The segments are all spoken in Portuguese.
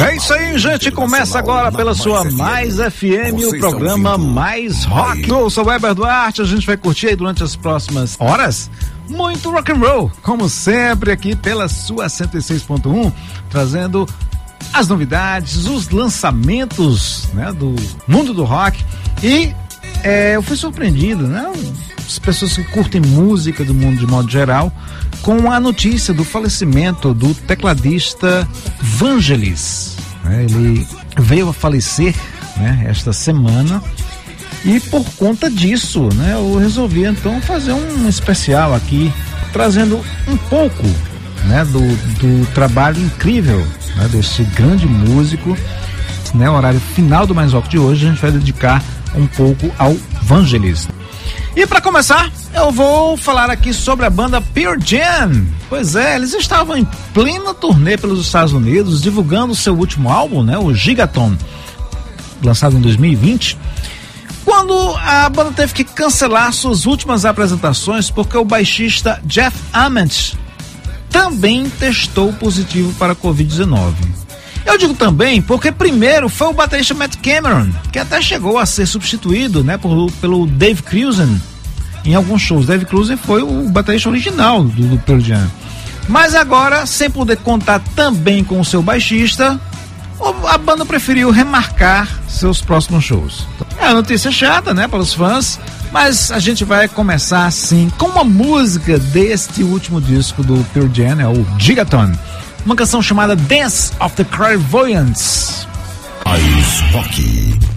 É isso aí, gente. Começa agora pela sua Mais FM, o programa Mais Rock. Eu sou o Weber Duarte, a gente vai curtir aí durante as próximas horas muito rock and roll, como sempre aqui pela sua 106.1, trazendo as novidades, os lançamentos né, do mundo do rock. E é, eu fui surpreendido, né? As pessoas que curtem música do mundo de modo geral, com a notícia do falecimento do tecladista Vangelis. Né? Ele veio a falecer né, esta semana. E por conta disso, né, eu resolvi então fazer um especial aqui, trazendo um pouco né, do, do trabalho incrível né, desse grande músico. Né, horário final do Mais Rock de hoje, a gente vai dedicar um pouco ao Vangelis. E para começar, eu vou falar aqui sobre a banda Pure Jam. Pois é, eles estavam em plena turnê pelos Estados Unidos, divulgando seu último álbum, né, o Gigaton, lançado em 2020. Quando a banda teve que cancelar suas últimas apresentações porque o baixista Jeff Ament também testou positivo para a Covid-19. Eu digo também porque primeiro foi o baterista Matt Cameron, que até chegou a ser substituído, né, por, pelo Dave Cruzen em alguns shows. Dave Cruzen foi o baterista original do, do Pearl Jam. Mas agora, sem poder contar também com o seu baixista, a banda preferiu remarcar seus próximos shows. É uma notícia chata, né, para os fãs, mas a gente vai começar assim com uma música deste último disco do Pearl Jam, é o Gigaton uma canção chamada Dance of the Clairvoyants. Ice Hockey.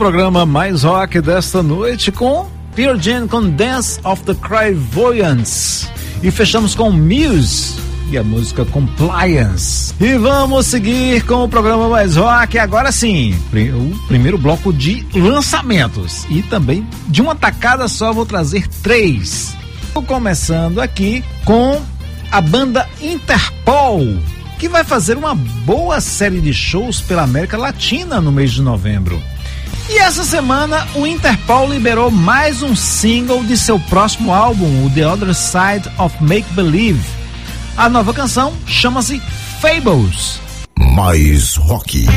programa mais rock desta noite com Pearl Jam com Dance of the Clairvoyants. E fechamos com Muse e a música Compliance. E vamos seguir com o programa Mais Rock, agora sim, o primeiro bloco de lançamentos. E também, de uma tacada só, vou trazer três. Tô começando aqui com a banda Interpol, que vai fazer uma boa série de shows pela América Latina no mês de novembro. Essa semana, o Interpol liberou mais um single de seu próximo álbum, o The Other Side of Make Believe. A nova canção chama-se Fables. Mais rock.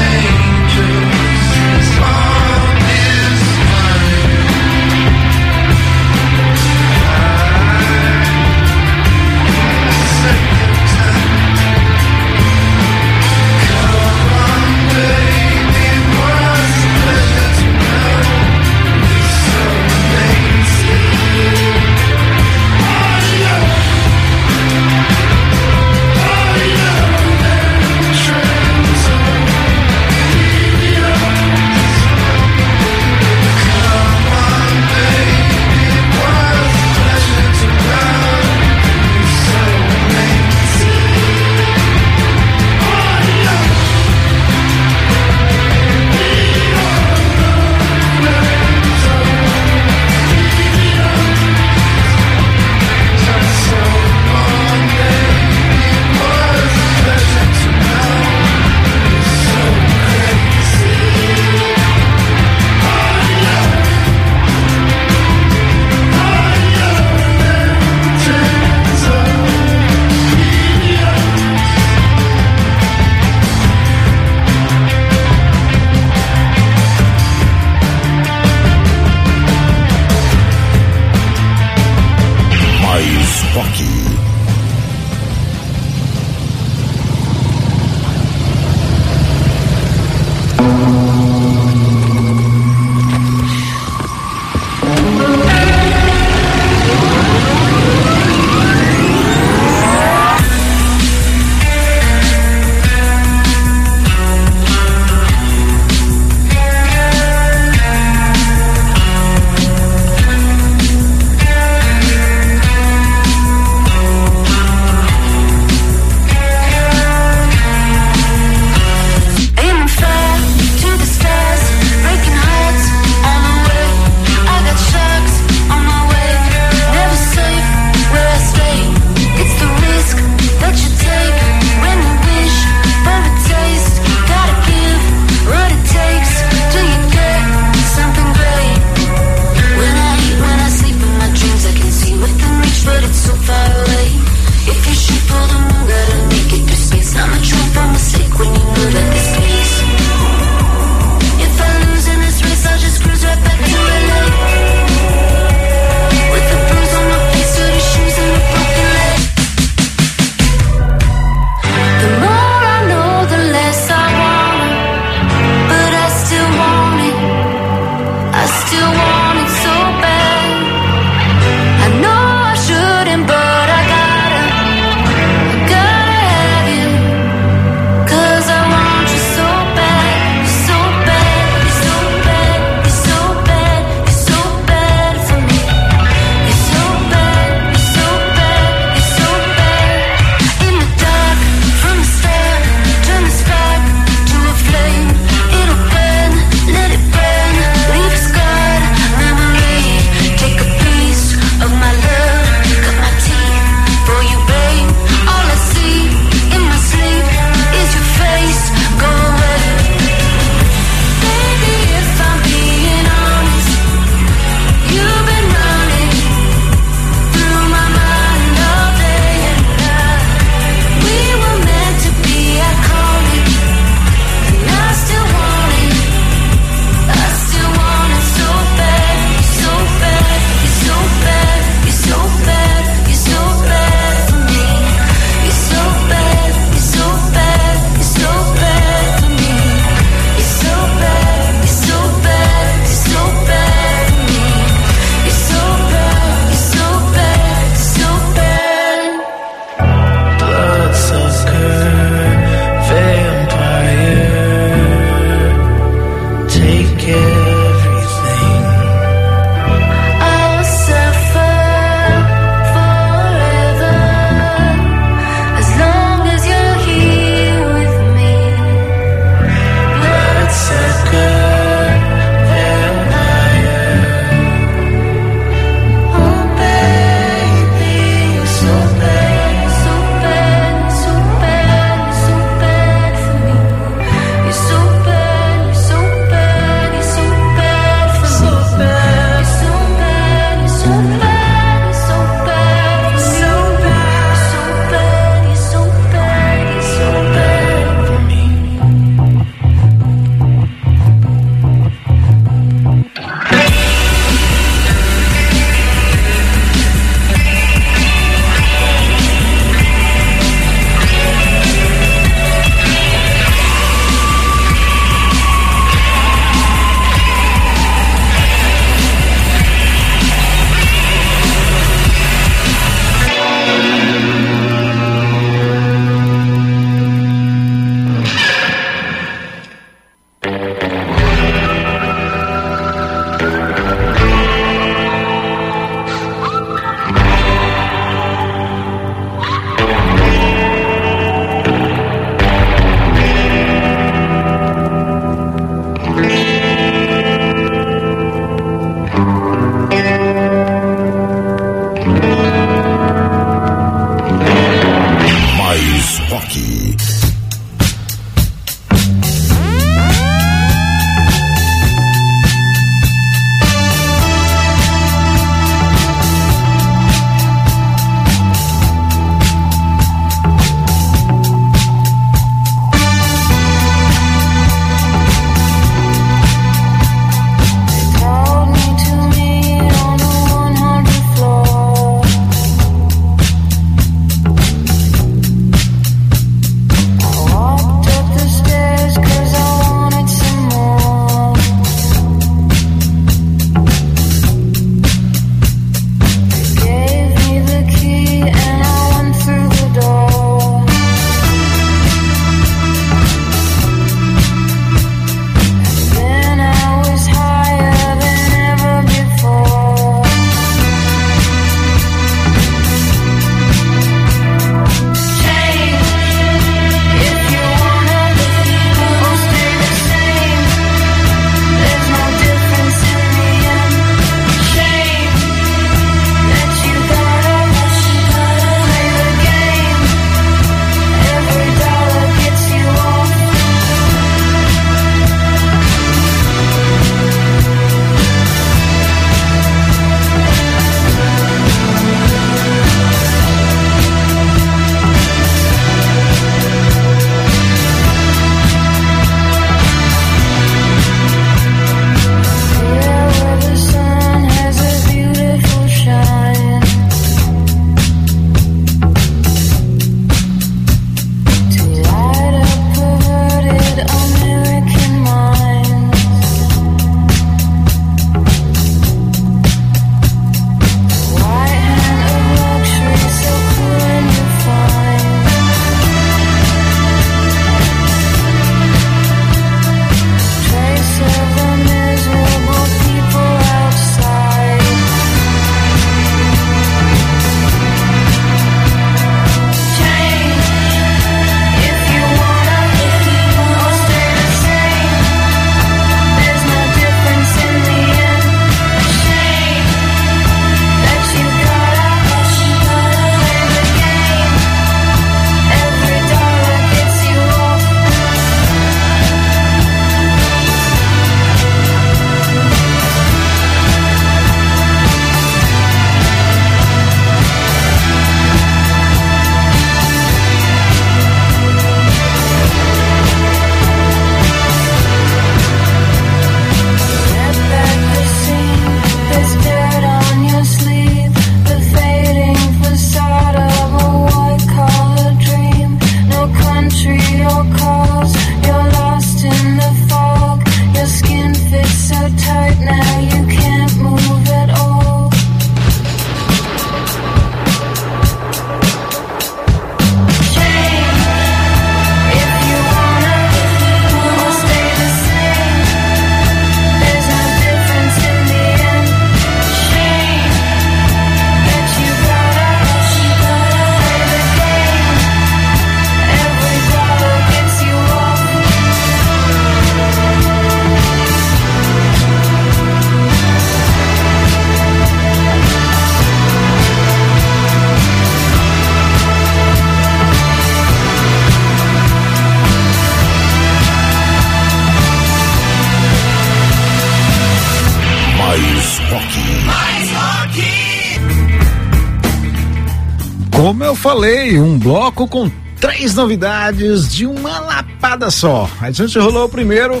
Falei, um bloco com três novidades de uma lapada só. A gente rolou primeiro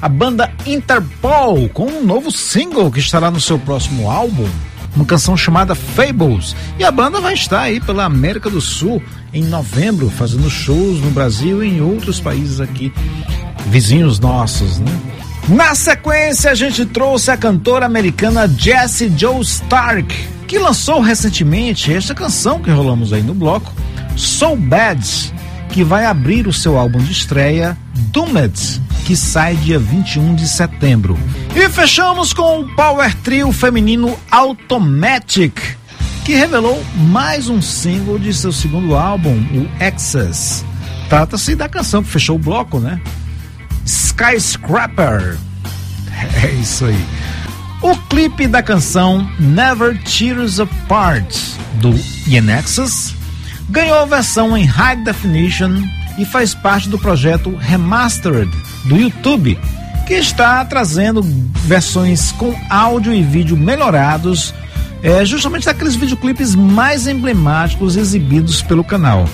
a banda Interpol com um novo single que estará no seu próximo álbum, uma canção chamada Fables. E a banda vai estar aí pela América do Sul em novembro, fazendo shows no Brasil e em outros países aqui, vizinhos nossos, né? Na sequência, a gente trouxe a cantora americana Jessie Joe Stark, que lançou recentemente esta canção que rolamos aí no bloco, So Bad, que vai abrir o seu álbum de estreia, Doomed, que sai dia 21 de setembro. E fechamos com o power trio feminino Automatic, que revelou mais um single de seu segundo álbum, o Excess. Trata-se da canção que fechou o bloco, né? Skyscraper. É isso aí. O clipe da canção Never Tears Apart, do Yenexus, ganhou a versão em High Definition e faz parte do projeto Remastered do YouTube, que está trazendo versões com áudio e vídeo melhorados, é, justamente daqueles videoclipes mais emblemáticos exibidos pelo canal.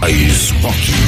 Mais rock.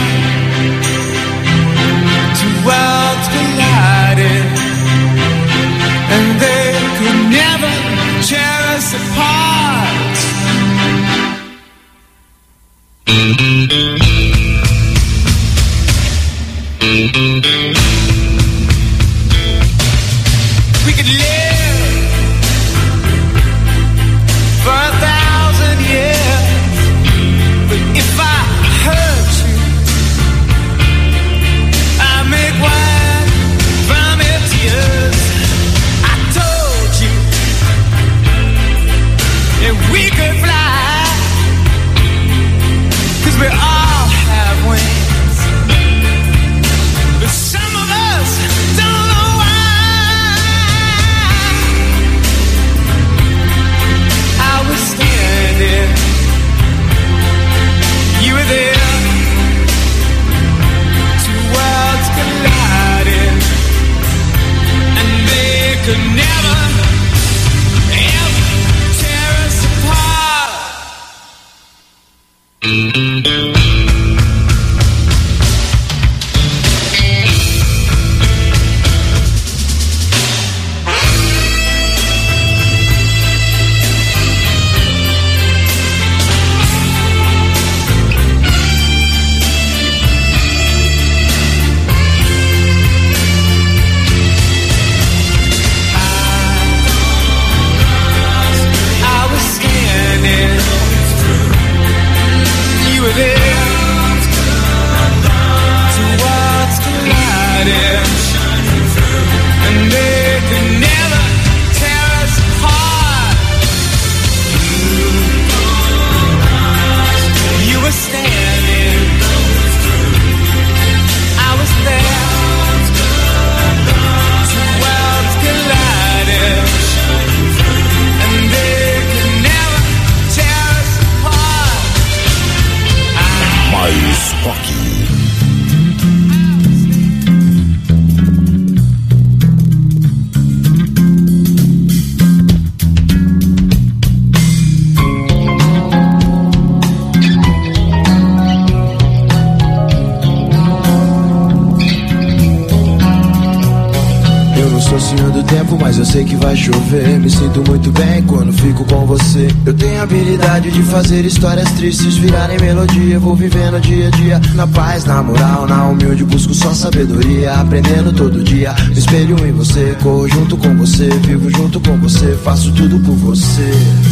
Fazer histórias tristes virarem melodia. Vou vivendo dia a dia, na paz, na moral, na humilde. Busco só sabedoria, aprendendo todo dia. Me espelho em você, corro junto com você. Vivo junto com você, faço tudo por você.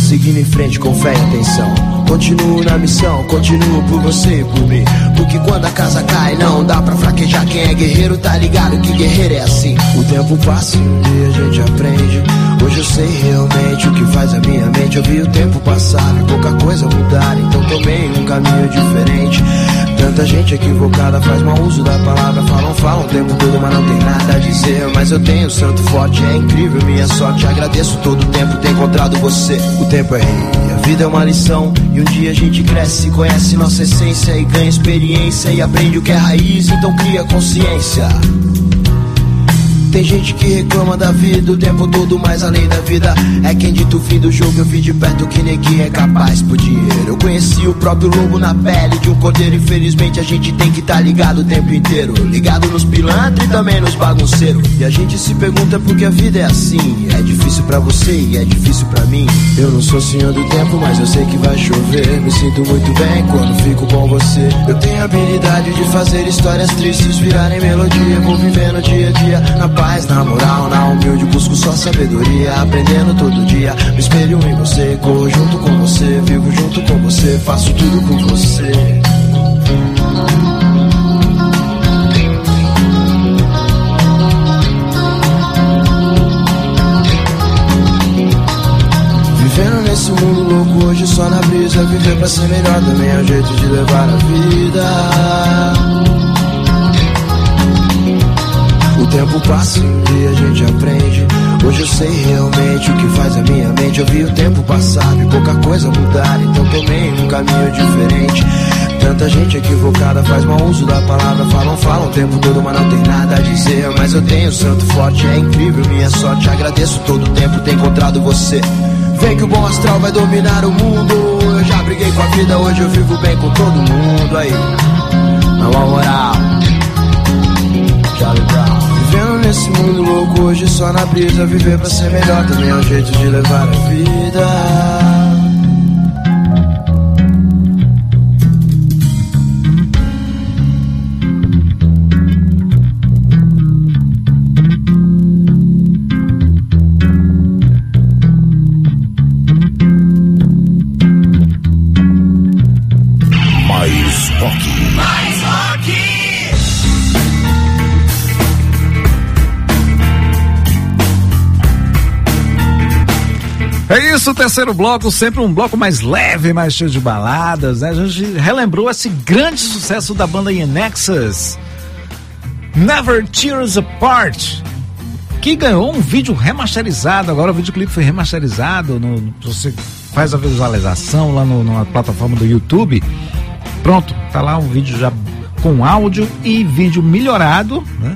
Seguindo em frente com fé e atenção. Continuo na missão, continuo por você e por mim. Porque quando a casa cai, não dá pra fraquejar. Quem é guerreiro tá ligado que guerreiro é assim. O tempo passa e um dia a gente aprende. Hoje eu sei realmente o que faz a minha mente. Eu vi o tempo passar e pouca coisa mudar. Então tomei um caminho diferente. Tanta gente equivocada faz mau uso da palavra. Falam, falam o tempo todo, mas não tem nada a dizer. Mas eu tenho santo forte, é incrível minha sorte. Agradeço todo o tempo ter encontrado você. O tempo é rei, a vida é uma lição. E um dia a gente cresce, conhece nossa essência e ganha experiência. E aprende o que é raiz, então cria consciência. Tem gente que reclama da vida o tempo todo, mas além da vida é quem dita o fim do jogo. Eu vi de perto que neguinho é capaz por dinheiro. Eu conheci o próprio lobo na pele de um cordeiro. Infelizmente a gente tem que tá ligado o tempo inteiro. Ligado nos pilantras e também nos bagunceiros. E a gente se pergunta por que a vida é assim. É difícil pra você e é difícil pra mim. Eu não sou senhor do tempo, mas eu sei que vai chover. Me sinto muito bem quando fico com você. Eu tenho a habilidade de fazer histórias tristes virarem melodia. Vou vivendo dia a dia na paz, na moral, na humildade. busco só sabedoria, aprendendo todo dia. Me espelho em você, corro junto com você, vivo junto com você, faço tudo por você. Vivendo nesse mundo louco hoje só na brisa Viver pra ser melhor também é um jeito de levar a vida O tempo passa e um dia a gente aprende. Hoje eu sei realmente o que faz a minha mente. Eu vi o tempo passar e pouca coisa mudar Então tomei um caminho diferente. Tanta gente equivocada faz mau uso da palavra. Falam, falam o tempo todo, mas não tem nada a dizer. Mas eu tenho santo forte, é incrível minha sorte. Agradeço todo o tempo ter encontrado você. Vem que o bom astral vai dominar o mundo. Eu já briguei com a vida, hoje eu vivo bem com todo mundo Aí, na moral nesse mundo louco, hoje só na brisa Viver pra ser melhor também é um jeito de levar a vida É isso, terceiro bloco, sempre um bloco mais leve, mais cheio de baladas, né? A gente relembrou esse grande sucesso da banda In Nexus, Never Tear Us Apart, que ganhou um vídeo remasterizado, agora o videoclipe foi remasterizado, no, no- você faz a visualização lá no, na plataforma do YouTube, pronto, tá lá um vídeo já com áudio e vídeo melhorado, né?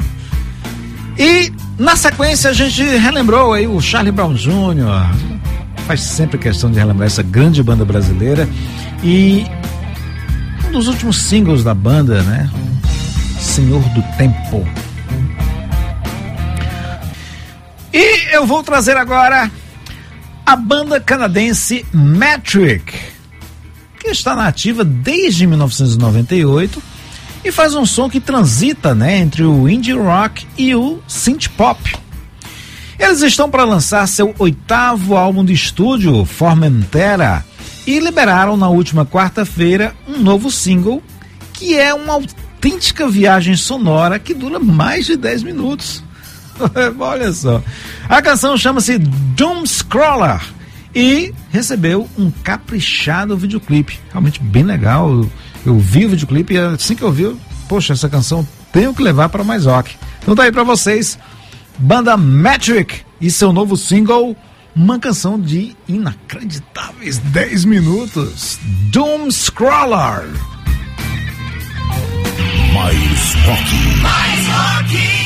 E na sequência a gente relembrou aí o Charlie Brown Jr. Faz sempre questão de relembrar essa grande banda brasileira. E um dos últimos singles da banda, né? Senhor do Tempo. E eu vou trazer agora a banda canadense Metric, que está na ativa desde 1998 e faz um som que transita né, entre o indie rock e o synth pop. Eles estão para lançar seu oitavo álbum de estúdio, Formentera, e liberaram na última quarta-feira um novo single que é uma autêntica viagem sonora que dura mais de 10 minutos. Olha só. A canção chama-se Doom Scroller e recebeu um caprichado videoclipe. Realmente bem legal. Eu, vi o videoclipe e assim que eu vi, poxa, essa canção tenho que levar para mais rock. Então tá aí para vocês, banda Metric e seu novo single, uma canção de inacreditáveis 10 minutos, Doom Scroller. Mais rock. Lining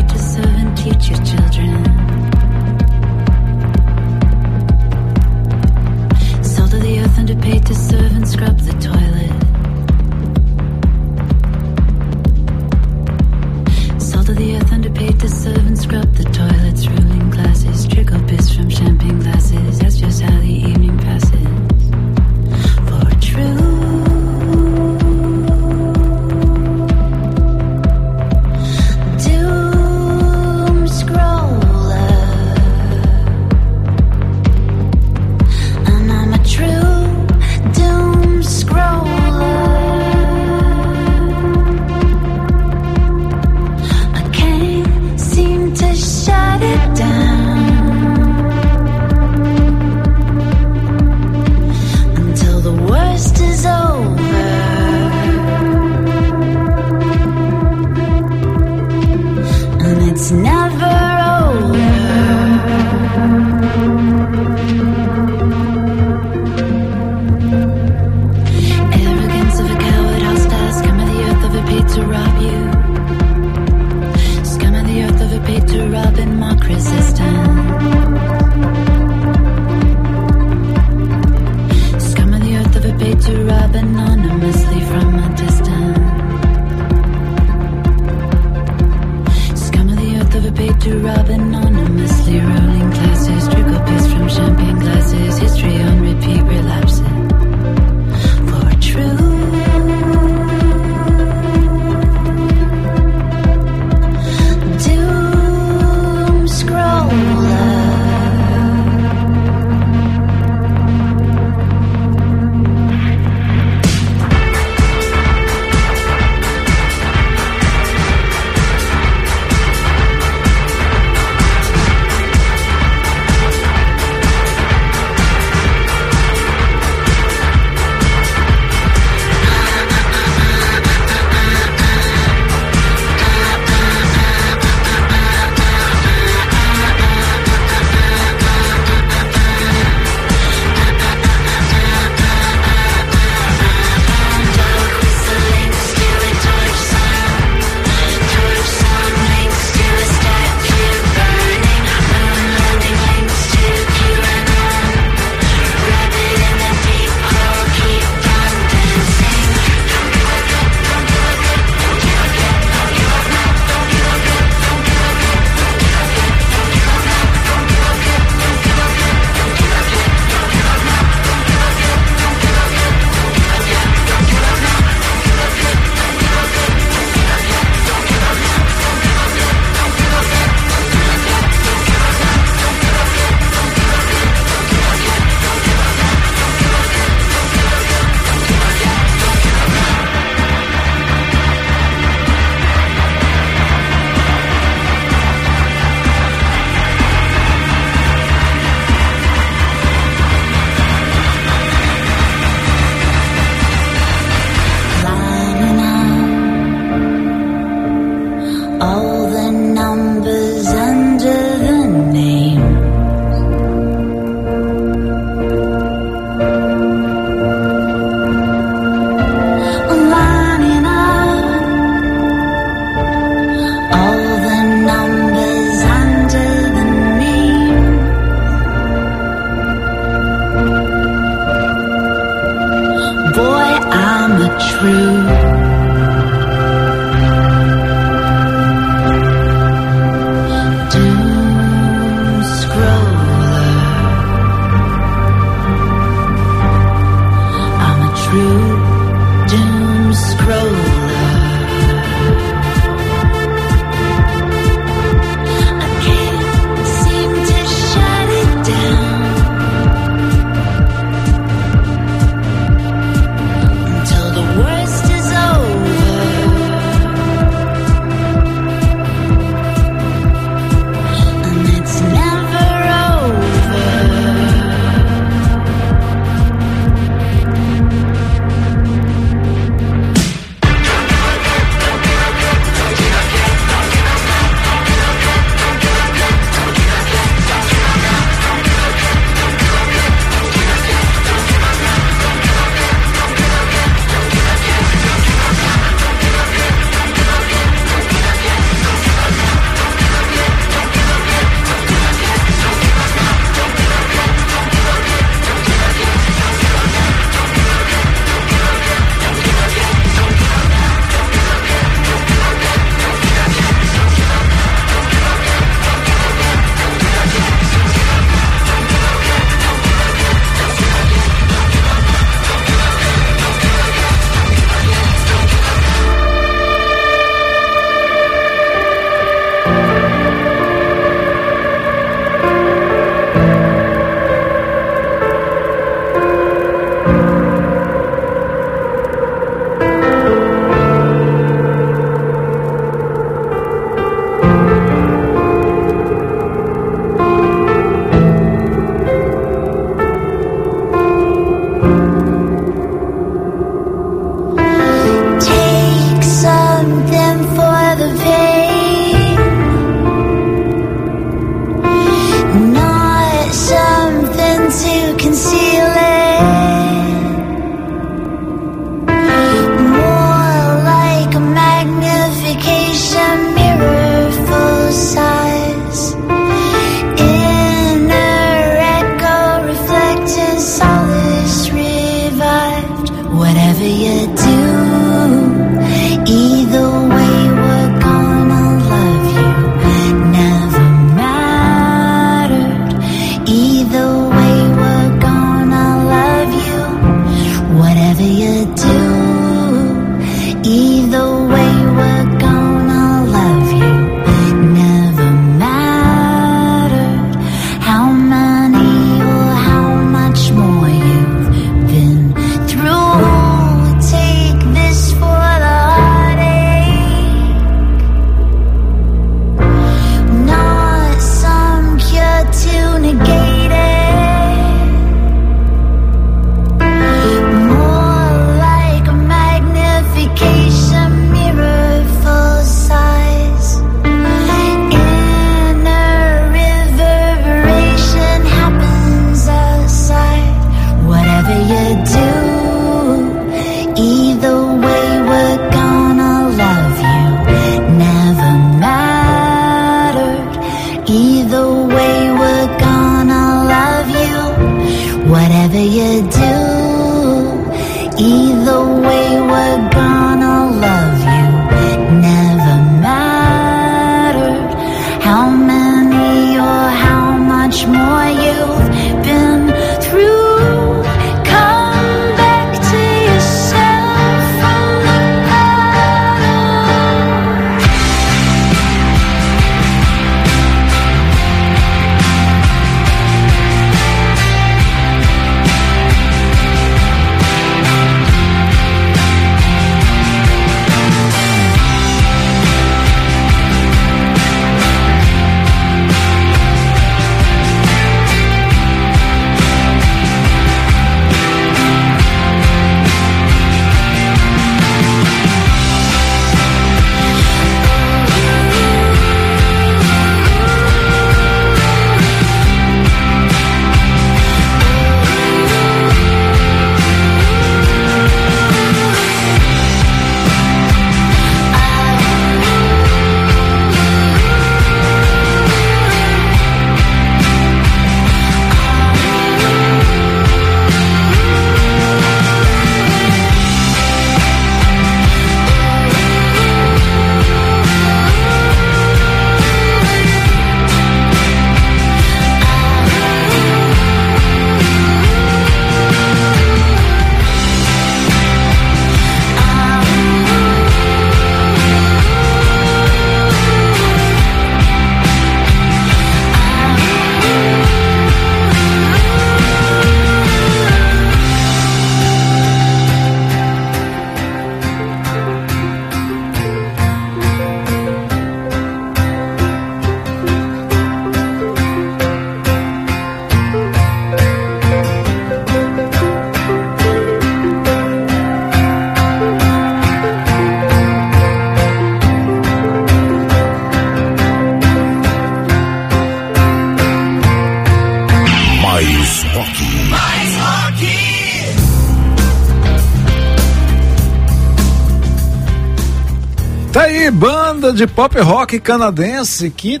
de pop rock canadense que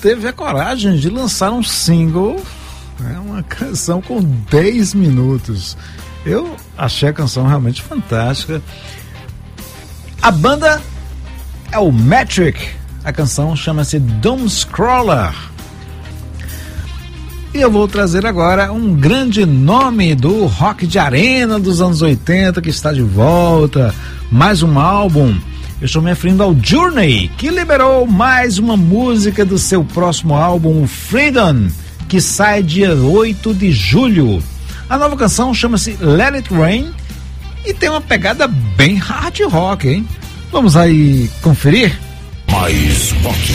teve a coragem de lançar um single, é uma canção com 10 minutos. Eu achei a canção realmente fantástica. A banda é o Metric. A canção chama-se Doom Scroller. E eu vou trazer agora um grande nome do rock de arena dos anos 80 que está de volta. Mais um álbum. Eu estou me referindo ao Journey, que liberou mais uma música do seu próximo álbum, Freedom, que sai dia 8 de julho. A nova canção chama-se Let It Rain e tem uma pegada bem hard rock, hein? Vamos aí conferir? Mais rock.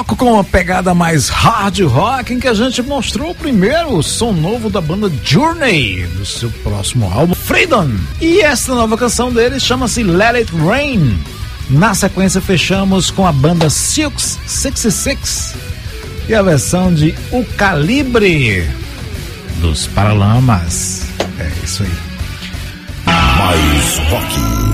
bloco com uma pegada mais hard rock em que a gente mostrou primeiro o som novo da banda Journey, do seu próximo álbum Freedom. E essa nova canção deles chama-se Let It Rain. Na sequência fechamos com a banda Silks 66 e a versão de O Calibre dos Paralamas. É isso aí. Mais rock.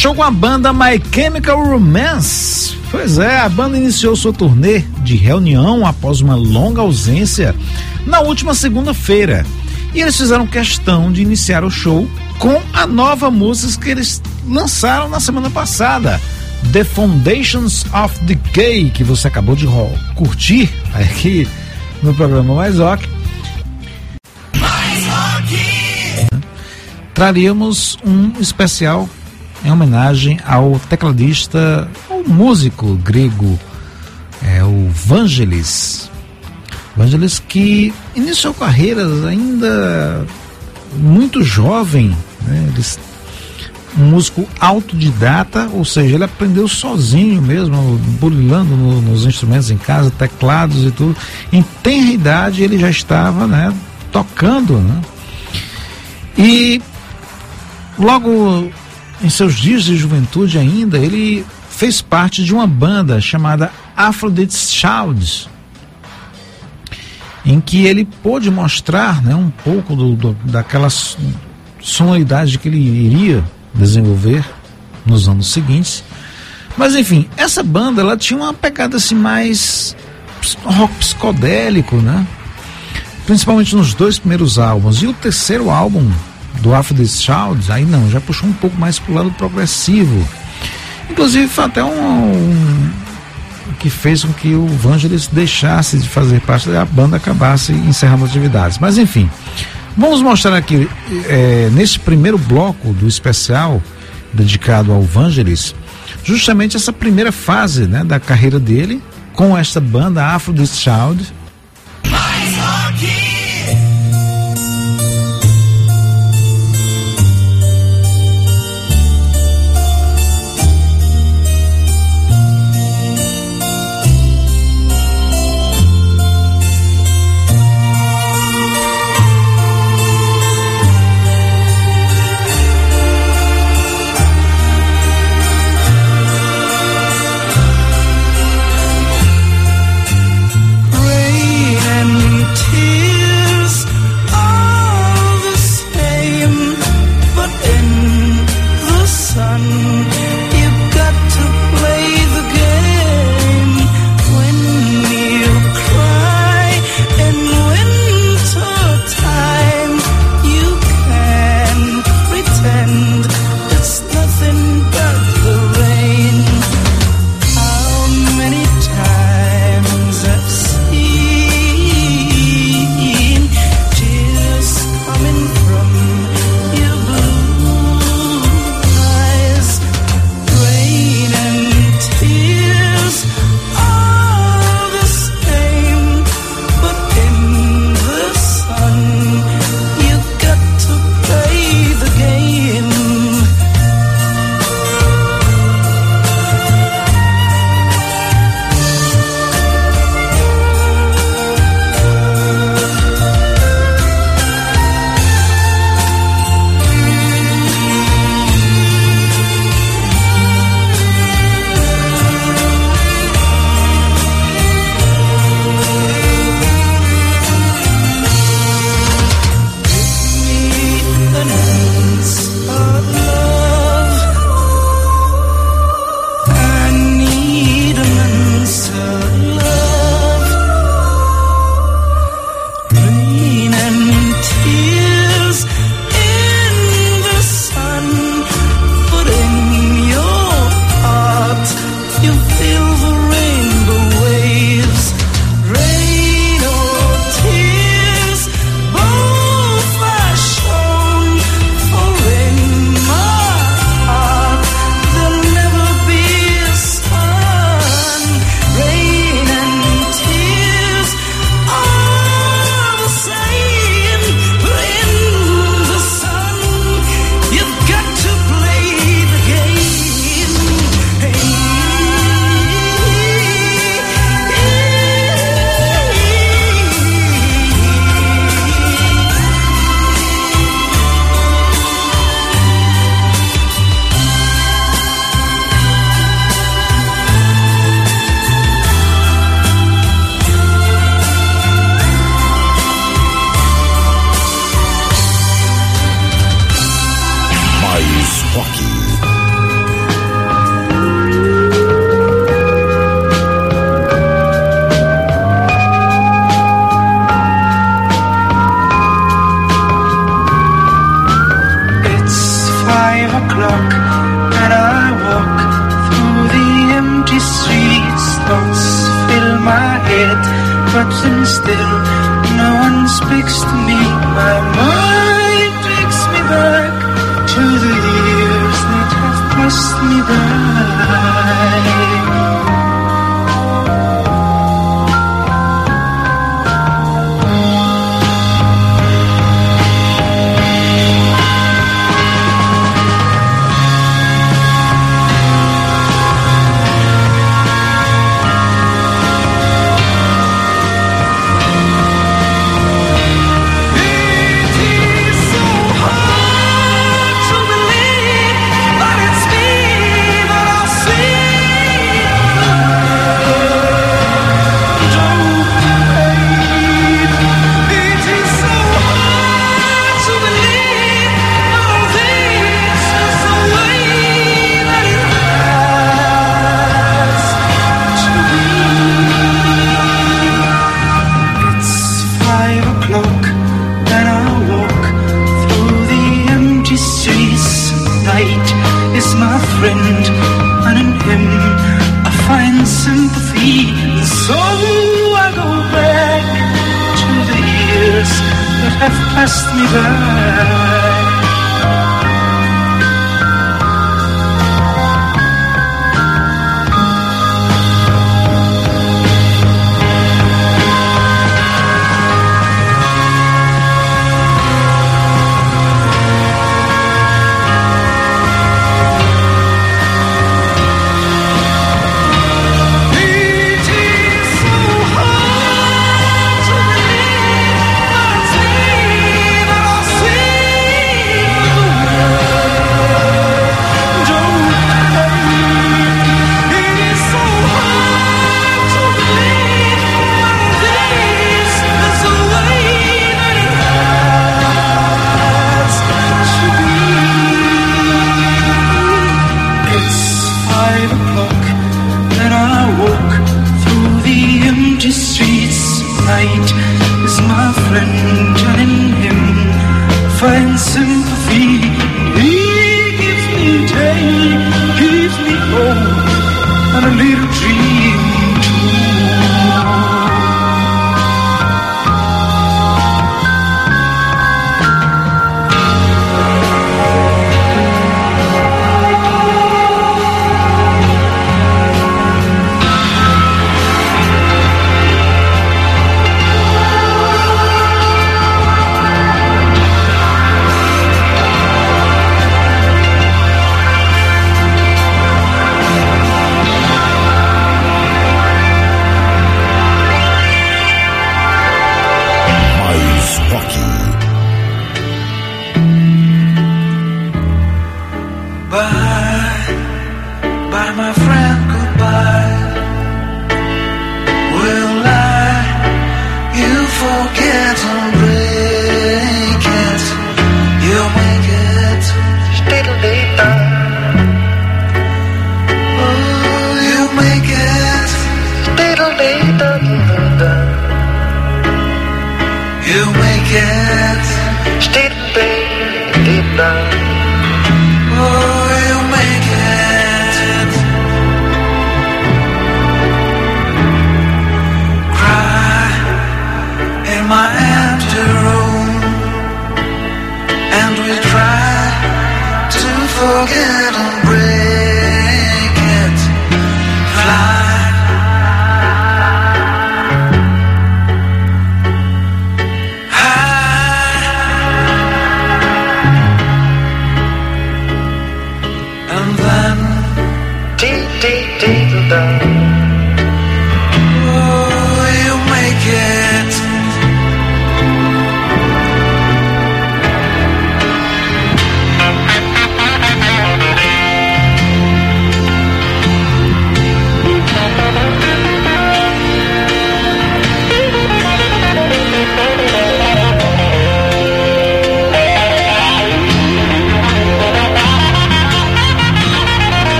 Fechou com a banda My Chemical Romance. Pois é, a banda iniciou sua turnê de reunião após uma longa ausência na última segunda-feira. E eles fizeram questão de iniciar o show com a nova música que eles lançaram na semana passada. The Foundations of Decay, que você acabou de curtir aqui no programa Mais Rock. Traríamos um especial em homenagem ao tecladista, o músico grego, é o Vangelis. Vangelis que iniciou carreiras ainda muito jovem, né? Ele um músico autodidata, ou seja, ele aprendeu sozinho mesmo, burilando no- nos instrumentos em casa, teclados e tudo. Em tenra idade ele já estava, né, tocando, né? E logo em seus dias de juventude ainda, ele fez parte de uma banda chamada Aphrodite Child, em que ele pôde mostrar né, um pouco do, do- daquela sonoridade que ele iria desenvolver nos anos seguintes. Mas enfim, essa banda ela tinha uma pegada assim mais rock psicodélico, né? Principalmente nos dois primeiros álbuns. E o terceiro álbum do Aphrodite Child, aí não, já puxou um pouco mais pro lado progressivo. Inclusive foi até um, um que fez com que o Vangelis deixasse de fazer parte da banda, acabasse encerrando as atividades. Mas enfim, vamos mostrar aqui, nesse primeiro bloco do especial dedicado ao Vangelis, justamente essa primeira fase né, da carreira dele com esta banda Aphrodite Child.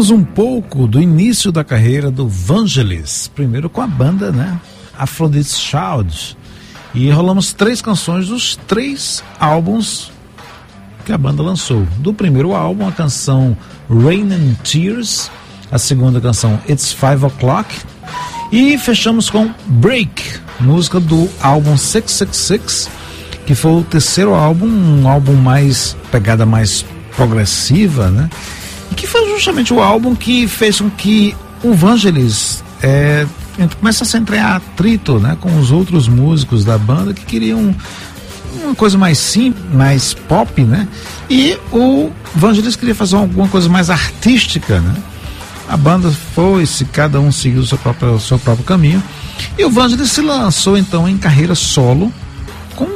Rolamos um pouco do início da carreira do Vangelis. Primeiro com a banda, né? Aphrodite Child. E rolamos três canções dos três álbuns que a banda lançou. Do primeiro álbum, a canção Rain and Tears. A segunda canção, It's Five O'Clock. E fechamos com Break, música do álbum 666, que foi o terceiro álbum, um álbum mais pegada mais progressiva, né? Que foi justamente o álbum que fez com que o Vangelis é, começasse a entrar em atrito né, com os outros músicos da banda que queriam uma coisa mais simples, mais pop, né? E o Vangelis queria fazer alguma coisa mais artística, né? A banda foi-se, cada um seguiu o seu próprio, seu próprio caminho. E o Vangelis se lançou então em carreira solo com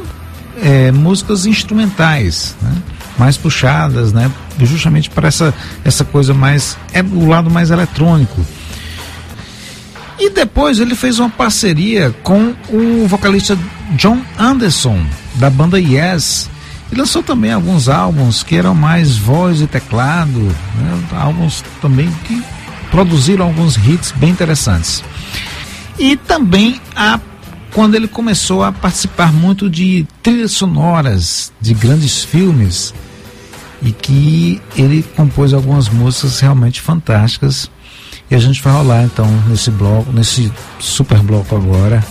é, músicas instrumentais, né? Mais puxadas, né? justamente para essa, essa coisa mais. é o lado mais eletrônico. E depois ele fez uma parceria com o vocalista John Anderson, da banda Yes. E lançou também alguns álbuns que eram mais voz e teclado, né? álbuns também que produziram alguns hits bem interessantes. E também a, quando ele começou a participar muito de trilhas sonoras de grandes filmes e que ele compôs algumas músicas realmente fantásticas. E a gente vai rolar então nesse bloco, nesse super bloco agora.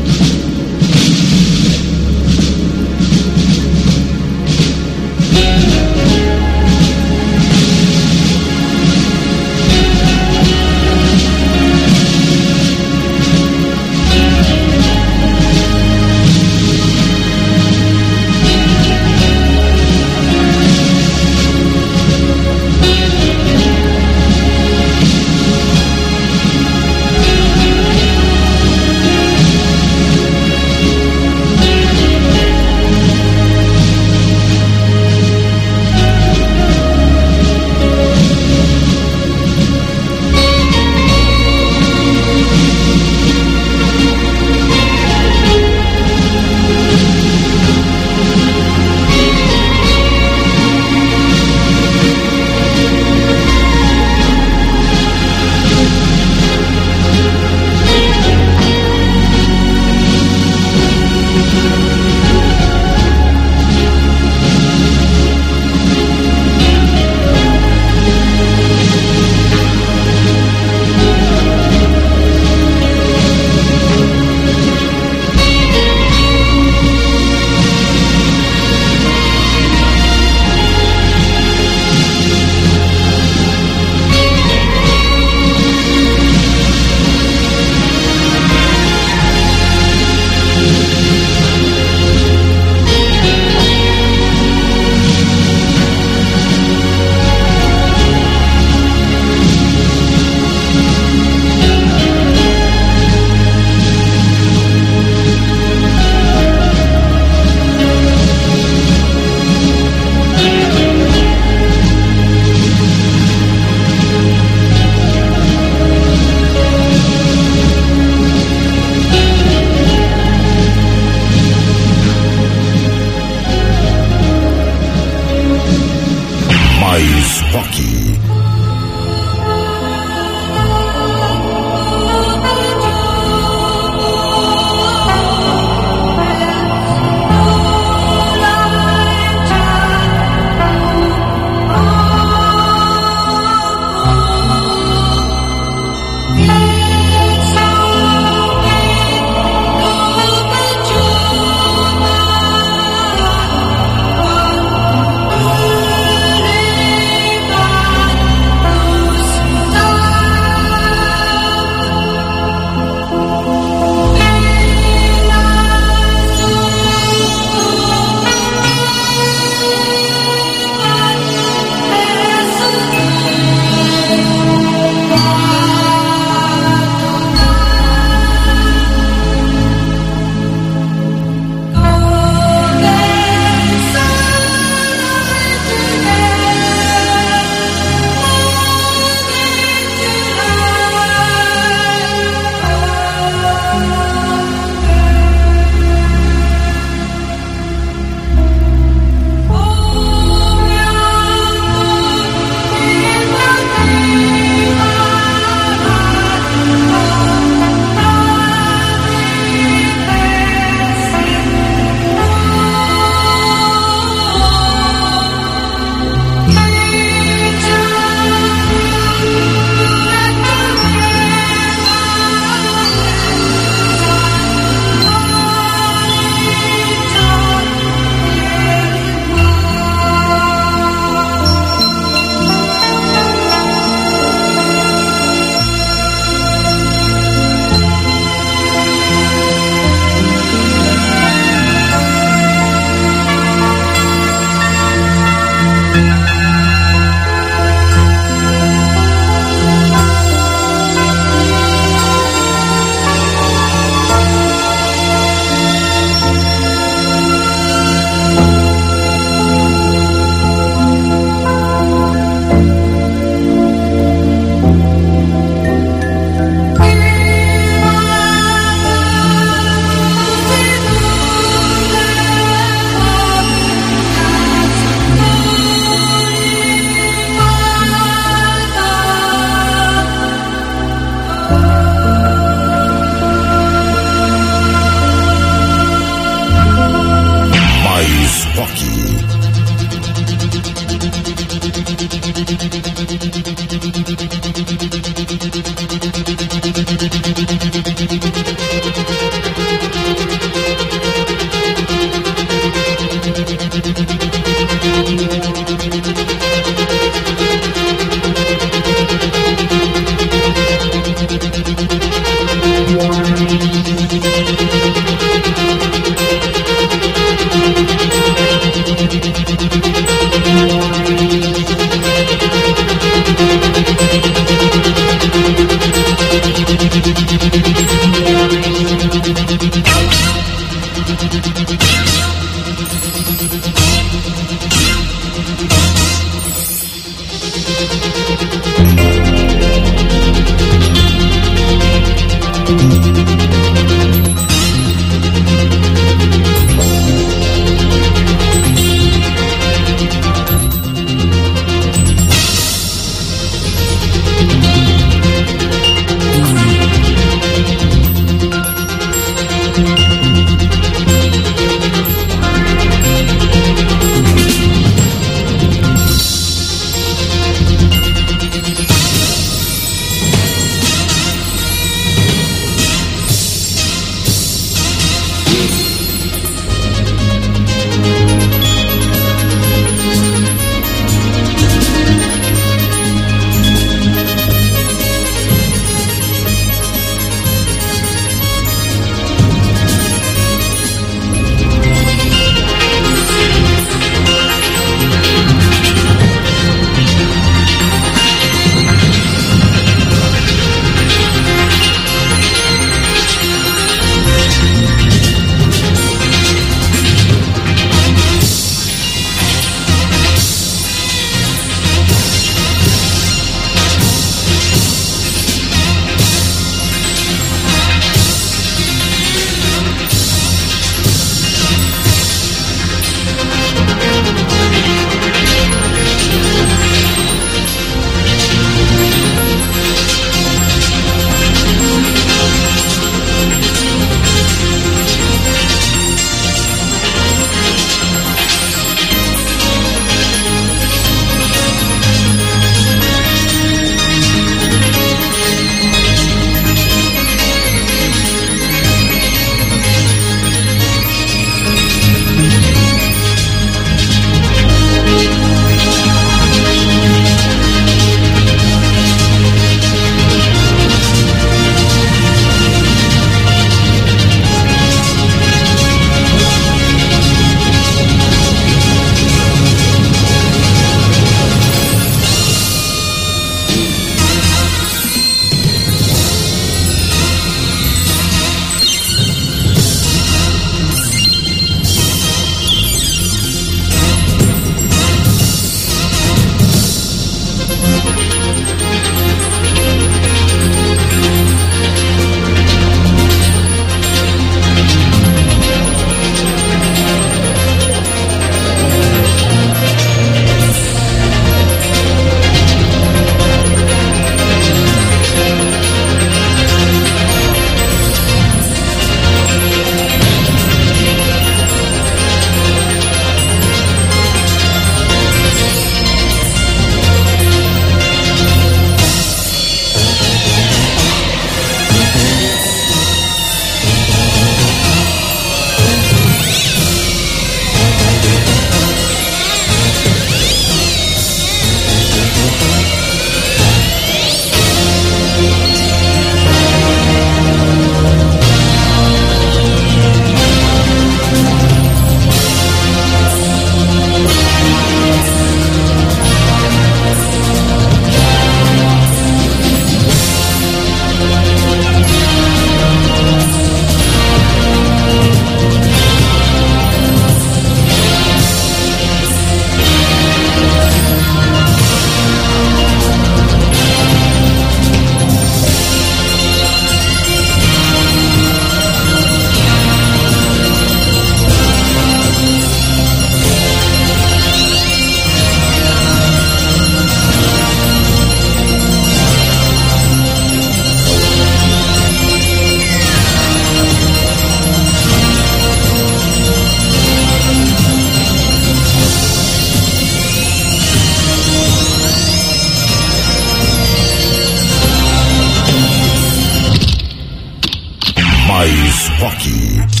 Rock.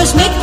Just make.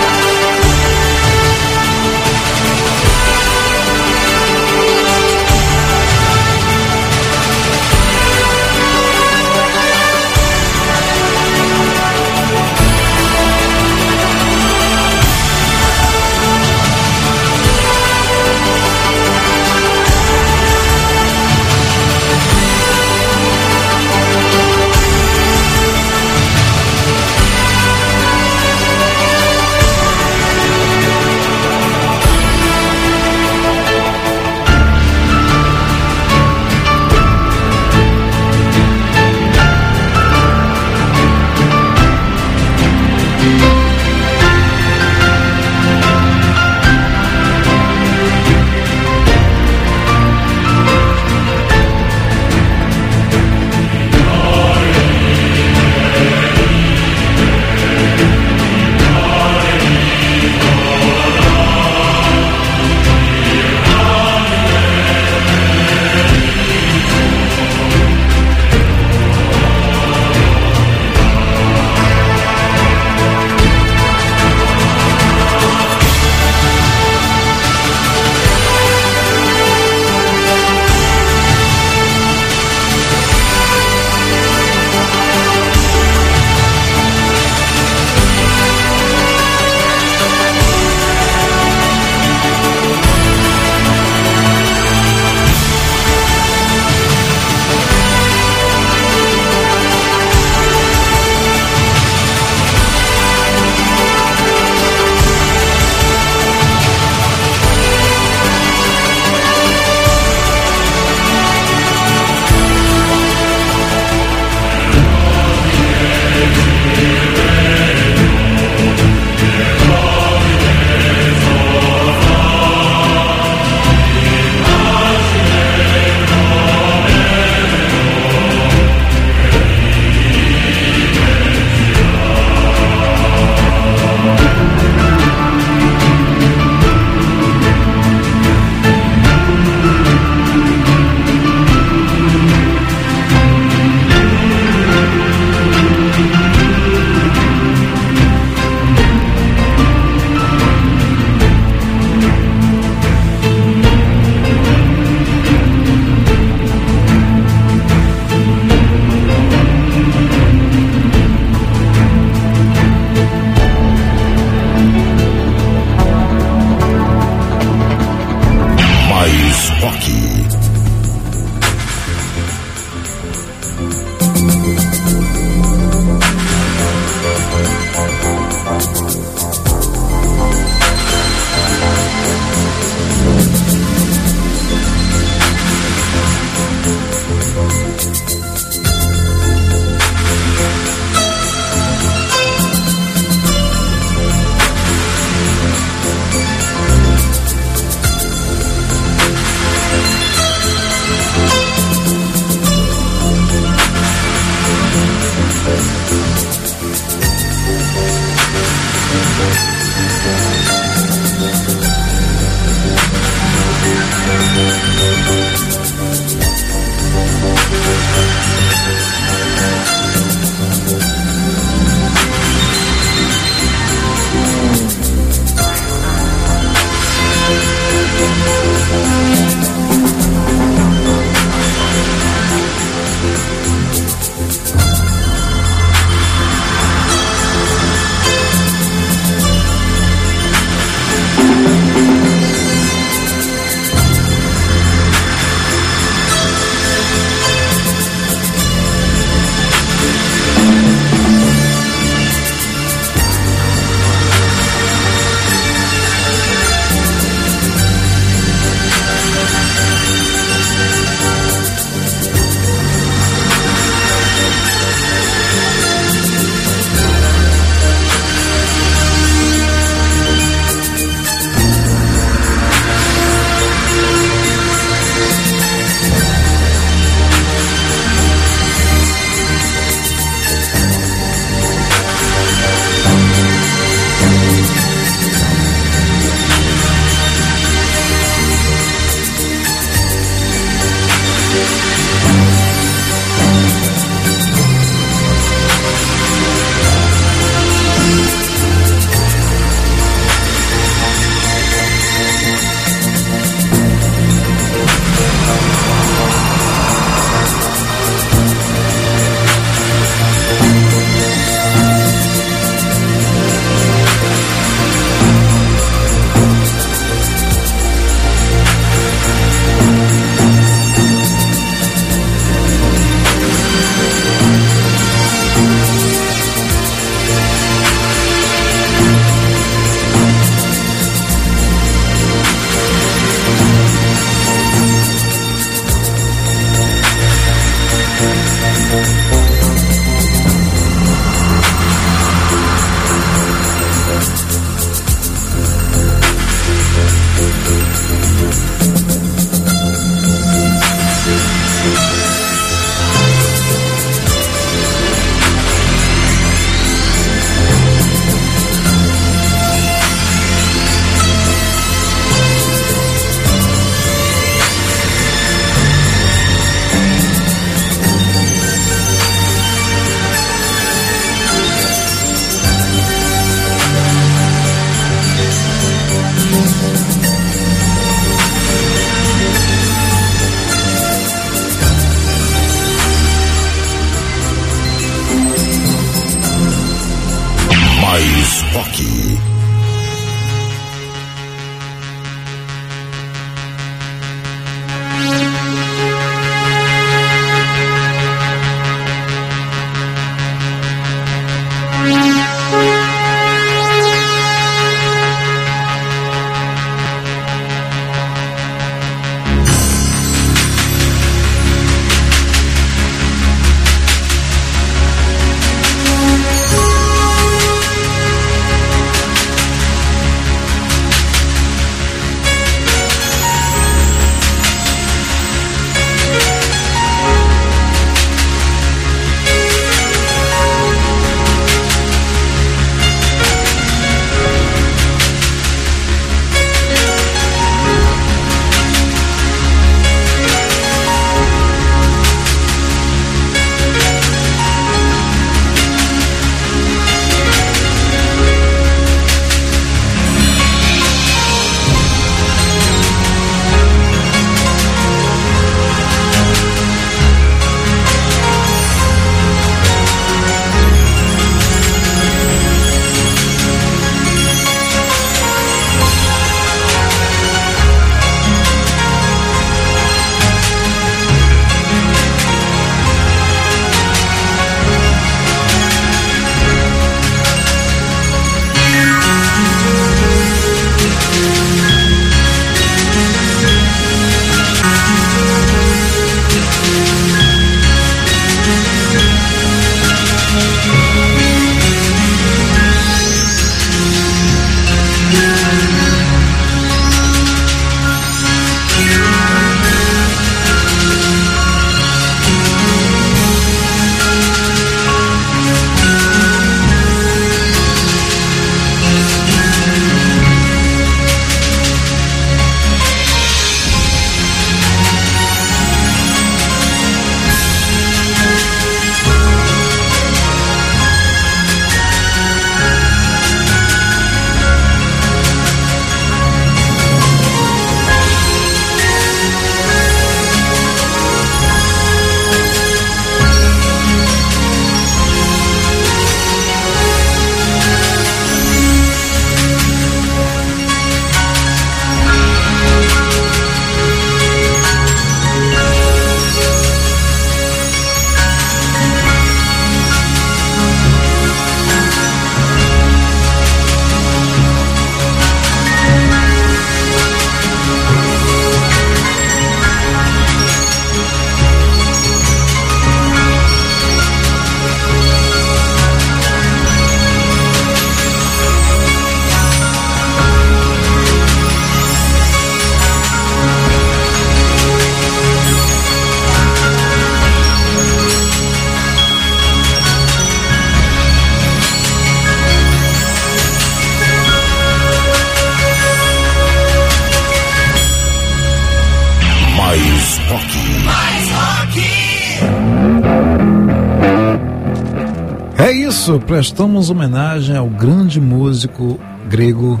Isso, prestamos homenagem ao grande músico grego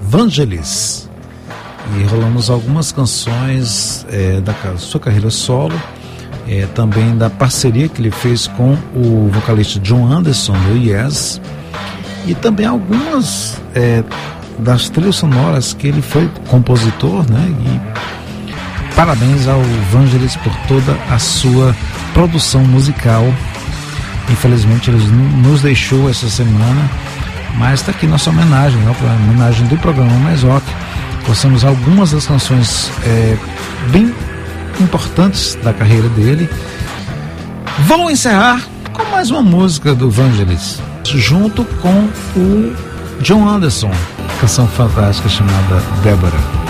Vangelis. E rolamos algumas canções é, da sua carreira solo, é, também da parceria que ele fez com o vocalista John Anderson do Yes, e também algumas é, das trilhas sonoras que ele foi compositor, né? E parabéns ao Vangelis por toda a sua produção musical. Infelizmente ele nos deixou essa semana, mas está aqui nossa homenagem, né? a homenagem do programa Mais Rock. Gostamos algumas das canções é, bem importantes da carreira dele. Vamos encerrar com mais uma música do Vangelis, junto com o John Anderson, canção fantástica chamada Débora.